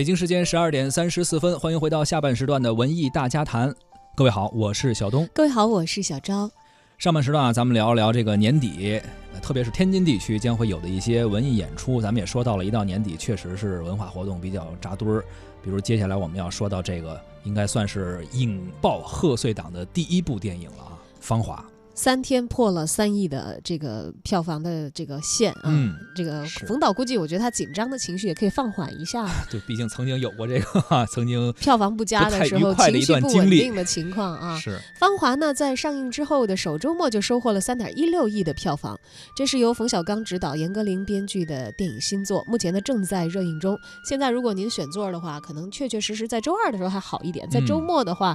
北京时间十二点三十四分，欢迎回到下半时段的文艺大家谈。各位好，我是小东。各位好，我是小昭。上半时段啊，咱们聊一聊这个年底，特别是天津地区将会有的一些文艺演出。咱们也说到了，一到年底确实是文化活动比较扎堆儿。比如接下来我们要说到这个，应该算是引爆贺岁档的第一部电影了啊，《芳华》。三天破了三亿的这个票房的这个线啊，这个冯导估计我觉得他紧张的情绪也可以放缓一下。对，毕竟曾经有过这个 曾经票房不佳的时候，情绪不稳定的情况啊。是《芳华》呢，在上映之后的首周末就收获了三点一六亿的票房，这是由冯小刚执导、严歌苓编剧的电影新作，目前呢正在热映中。现在如果您选座的话，可能确确实实在周二的时候还好一点，在周末的话。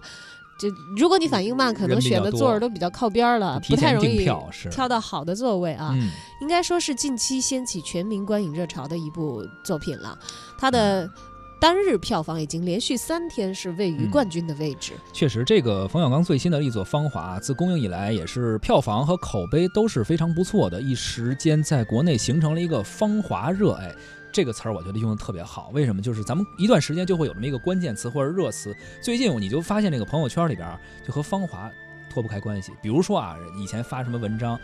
就如果你反应慢，可能选的座儿都比较靠边了，不太容易挑到好的座位啊。应该说是近期掀起全民观影热潮的一部作品了。它的单日票房已经连续三天是位于冠军的位置。确实，这个冯小刚最新的力作《芳华》自公映以来，也是票房和口碑都是非常不错的，一时间在国内形成了一个“芳华热”哎。这个词儿我觉得用的特别好，为什么？就是咱们一段时间就会有这么一个关键词或者热词。最近你就发现这个朋友圈里边就和芳华脱不开关系。比如说啊，以前发什么文章，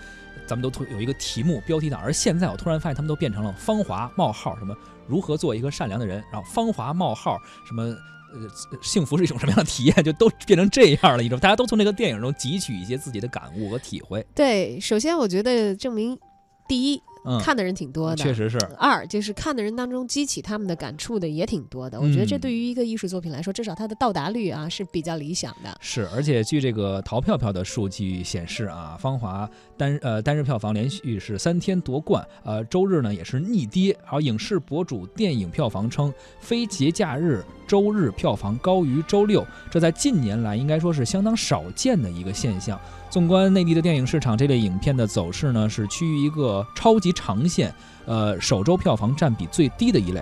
咱们都有一个题目标题党，而现在我突然发现他们都变成了芳华冒号什么如何做一个善良的人，然后芳华冒号什么呃幸福是一种什么样的体验，就都变成这样了。一种大家都从这个电影中汲取一些自己的感悟和体会。对，首先我觉得证明第一。看的人挺多的，确实是。二就是看的人当中激起他们的感触的也挺多的。我觉得这对于一个艺术作品来说，至少它的到达率啊是比较理想的。是，而且据这个淘票票的数据显示啊，《芳华》单呃单日票房连续是三天夺冠，呃周日呢也是逆跌。而影视博主电影票房称，非节假日周日票房高于周六，这在近年来应该说是相当少见的一个现象。纵观内地的电影市场，这类影片的走势呢，是趋于一个超级长线，呃，首周票房占比最低的一类。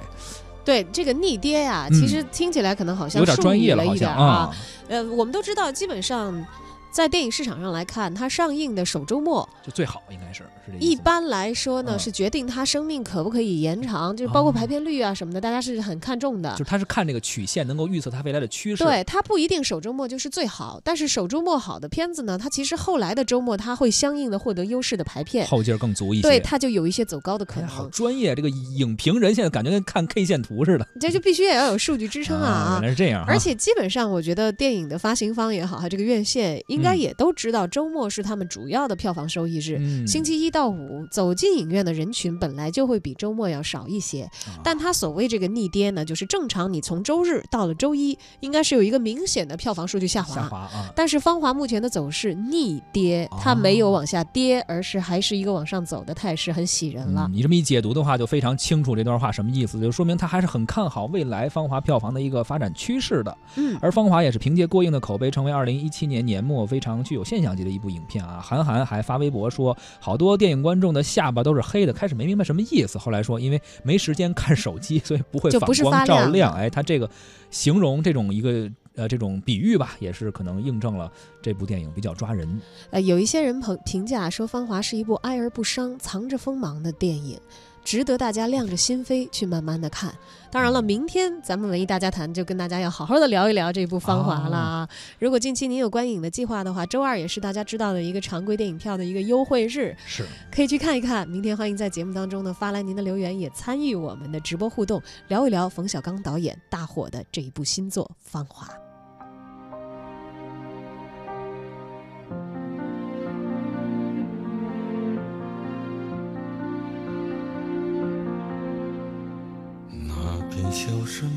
对这个逆跌呀，其实听起来可能好像有点专业了一点啊。呃，我们都知道，基本上。在电影市场上来看，它上映的首周末就最好，应该是是一般来说呢，是决定它生命可不可以延长，就是包括排片率啊什么的，大家是很看重的。就是它是看这个曲线，能够预测它未来的趋势。对，它不一定首周末就是最好，但是首周末好的片子呢，它其实后来的周末它会相应的获得优势的排片，后劲儿更足一些。对，它就有一些走高的可能。好专业，这个影评人现在感觉跟看 K 线图似的。这就必须也要有数据支撑啊！原来是这样。而且基本上，我觉得电影的发行方也好，还这个院线应该也都知道。周末是他们主要的票房收益日，星期一到五走进影院的人群本来就会比周末要少一些。但他所谓这个逆跌呢，就是正常你从周日到了周一，应该是有一个明显的票房数据下滑。下滑啊！但是芳华目前的走势逆跌，它没有往下跌，而是还是一个往上走的态势，很喜人了。你这么一解读的话，就非常清楚这段话什么意思，就说明他还是很看好未来芳华票房的一个发展趋势的。嗯，而芳华也是凭借过硬的口碑，成为二零一七年年末非常具有现象。级的一部影片啊，韩寒还发微博说，好多电影观众的下巴都是黑的，开始没明白什么意思，后来说因为没时间看手机，所以不会反光照亮。哎，他这个形容这种一个呃这种比喻吧，也是可能印证了这部电影比较抓人。呃，有一些人评评价说，《芳华》是一部哀而不伤、藏着锋芒的电影。值得大家亮着心扉去慢慢的看。当然了，明天咱们文艺大家谈就跟大家要好好的聊一聊这部《芳华》了啊！如果近期您有观影的计划的话，周二也是大家知道的一个常规电影票的一个优惠日，是可以去看一看。明天欢迎在节目当中呢发来您的留言，也参与我们的直播互动，聊一聊冯小刚导演大火的这一部新作《芳华》。笑声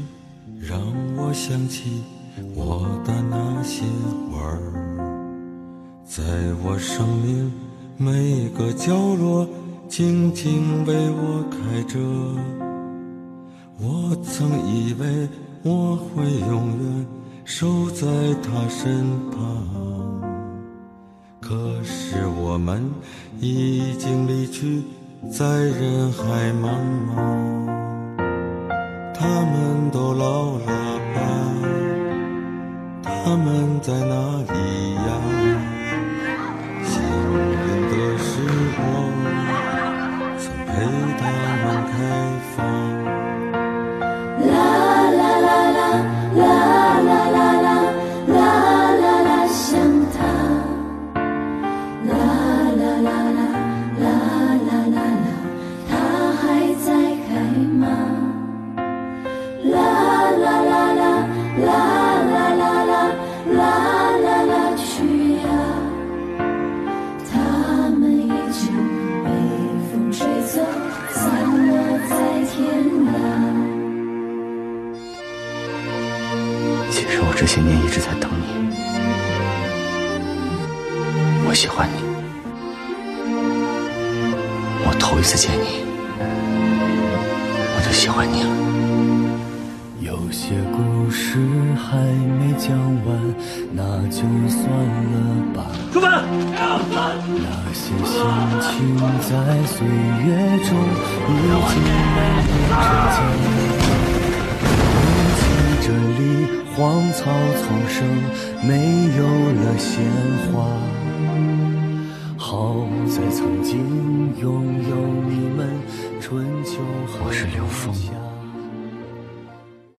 让我想起我的那些花儿，在我生命每个角落静静为我开着。我曾以为我会永远守在他身旁，可是我们已经离去，在人海茫茫。他们都老了吧？他们在哪里呀？这些年一直在等你，我喜欢你，我头一次见你，我就喜欢你了。有些故事还没讲完，那就算了吧。出发！那些心情在岁月中已经慢慢成家。这里荒草丛生，没有了鲜花。好在曾经拥有你们春秋我是刘峰夏